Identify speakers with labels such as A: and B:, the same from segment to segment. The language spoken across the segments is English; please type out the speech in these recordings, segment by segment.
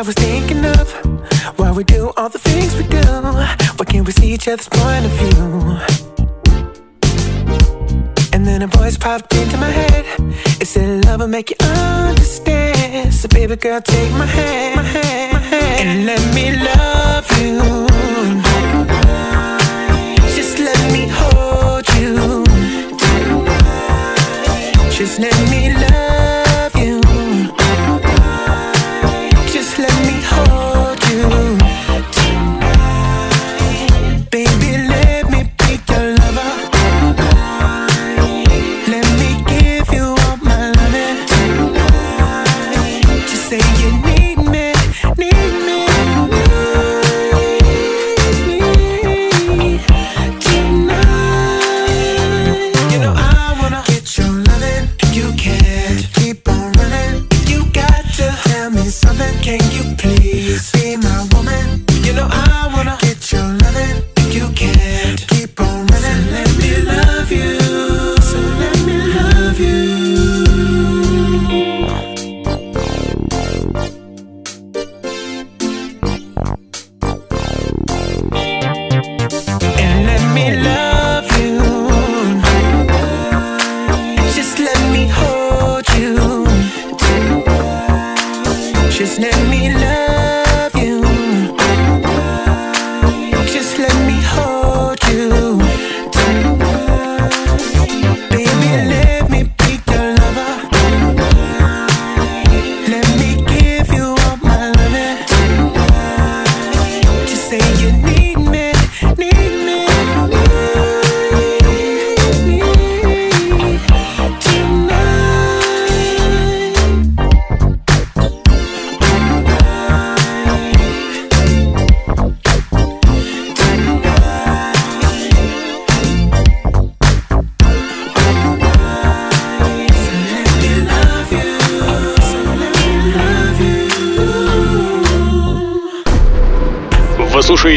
A: I was thinking of why we do all the things we do. Why can't we see each other's point of view? And then a voice popped into my head. It said, Love will make you understand. So, baby girl, take my hand, my hand, my hand and let me love you. Just let me hold you. Just let me love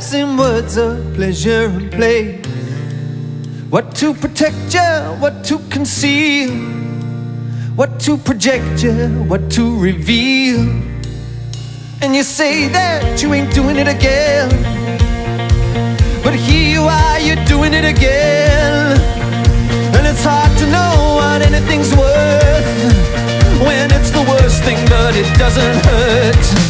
B: Collapsing words of pleasure and play. What to protect you, what to conceal, what to project you, what to reveal. And you say that you ain't doing it again. But here you are, you're doing it again. And it's hard to know what anything's worth when it's the worst thing, but it doesn't hurt.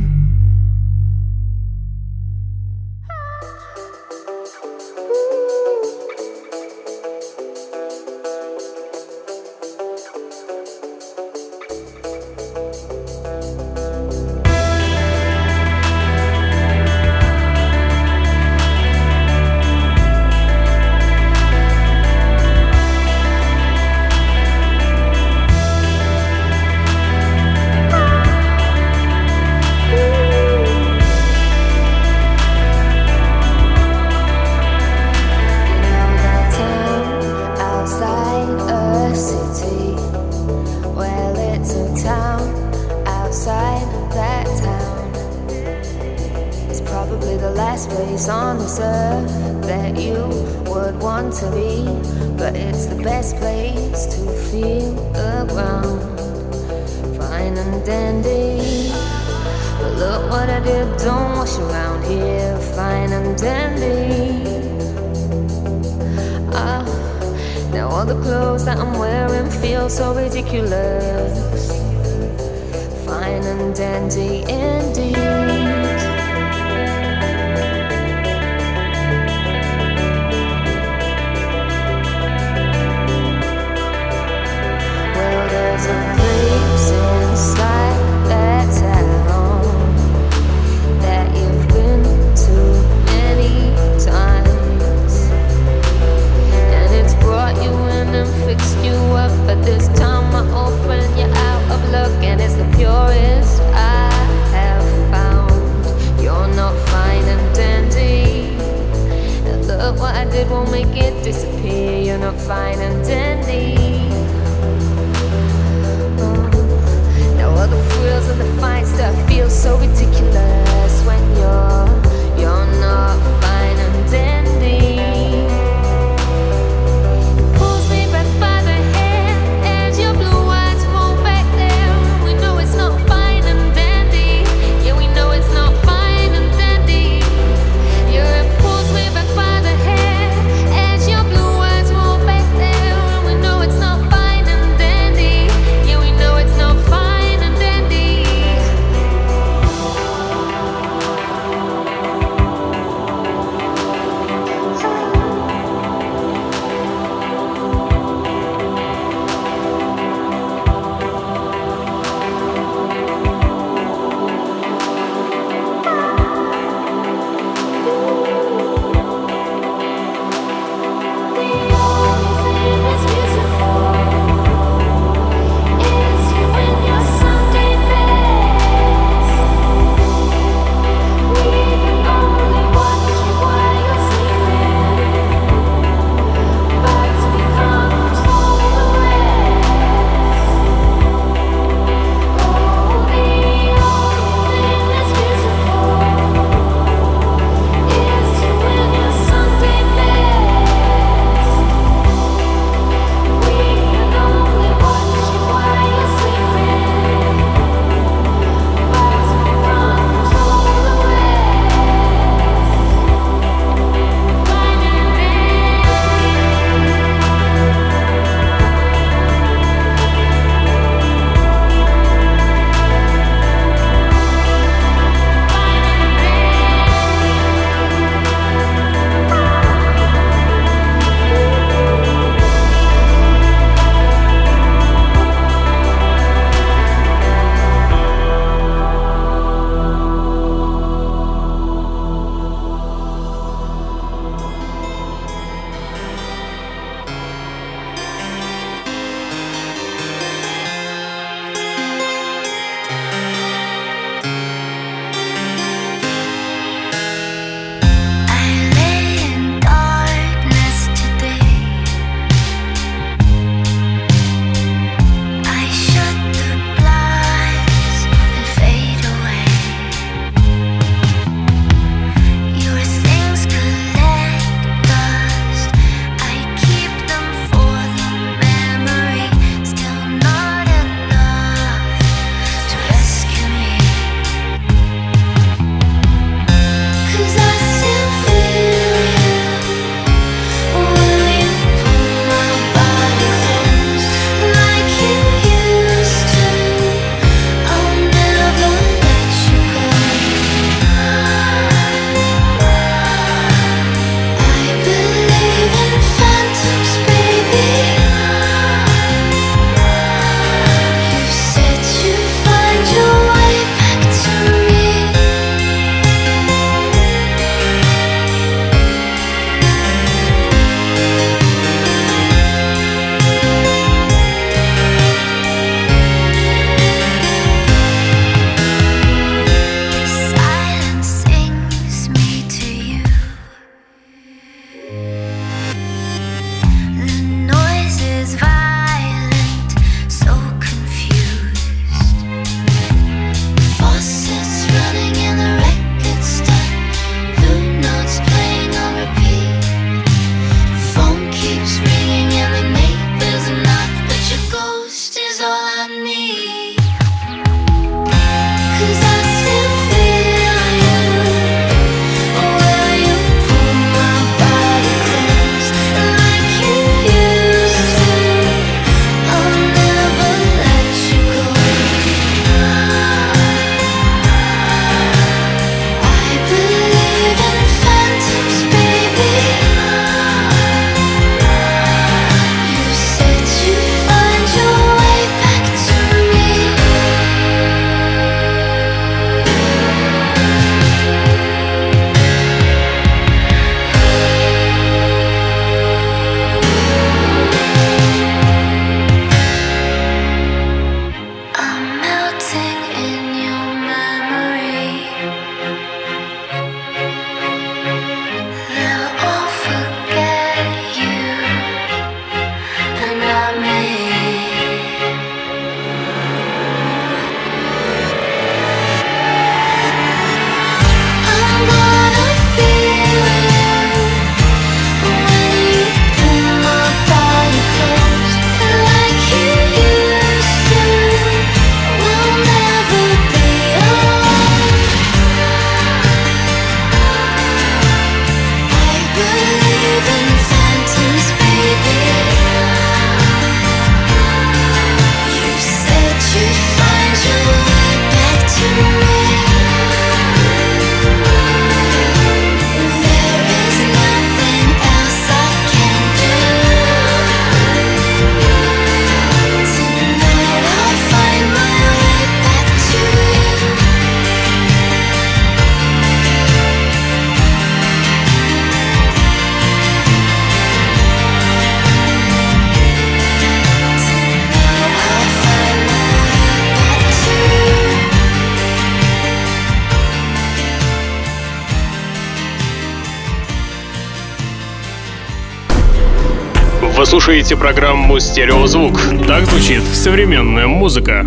C: Слушаете программу «Стереозвук». Так звучит современная музыка.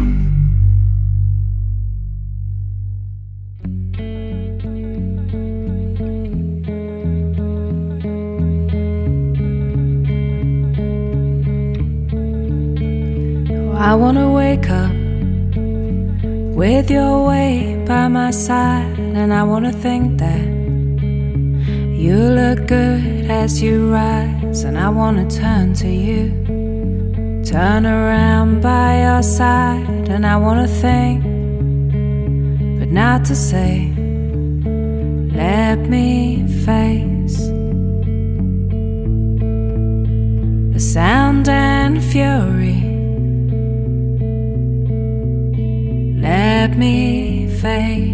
D: I wanna wake up with your way by my side, and I wanna think that I wanna turn to you. Turn around by your side, and I wanna think, but not to say, let me face the sound and fury. Let me face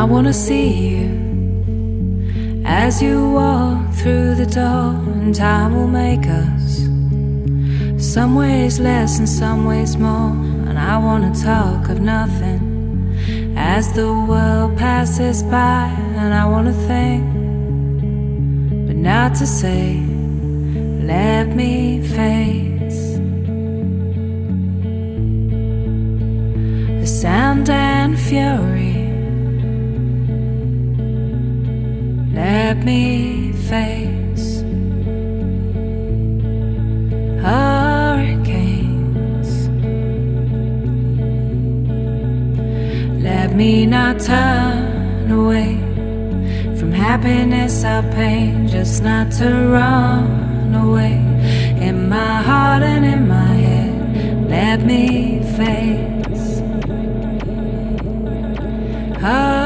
D: I wanna see you as you walk through the door, and time will make us some ways less and some ways more. And I wanna talk of nothing as the world passes by, and I wanna think but not to say, let me face the sound and fury. Let me face hurricanes. Let me not turn away from happiness or pain, just not to run away. In my heart and in my head, let me face hurricane.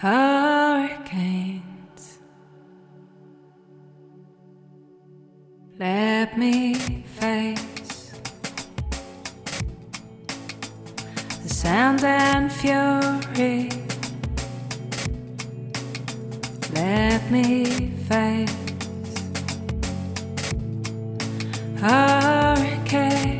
D: Hurricanes. Let me face the sound and fury. Let me face hurricane.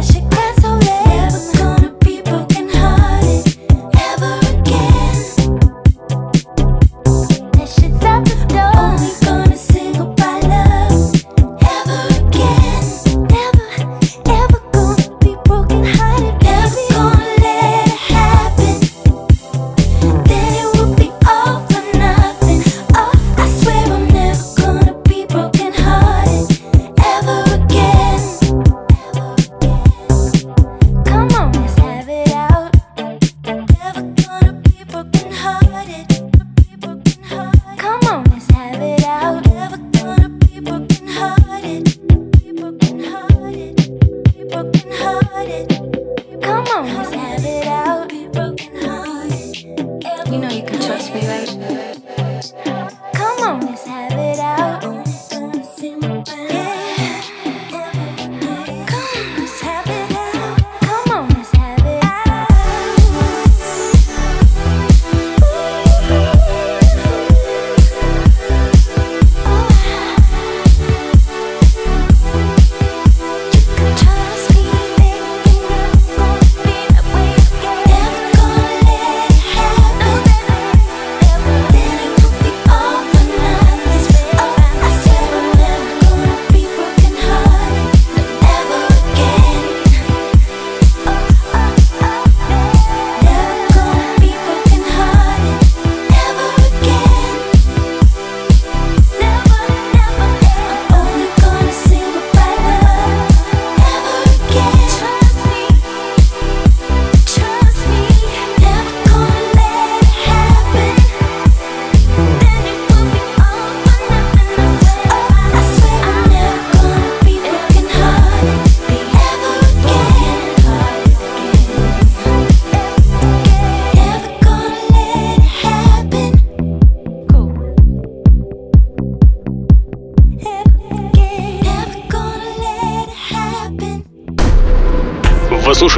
E: I shit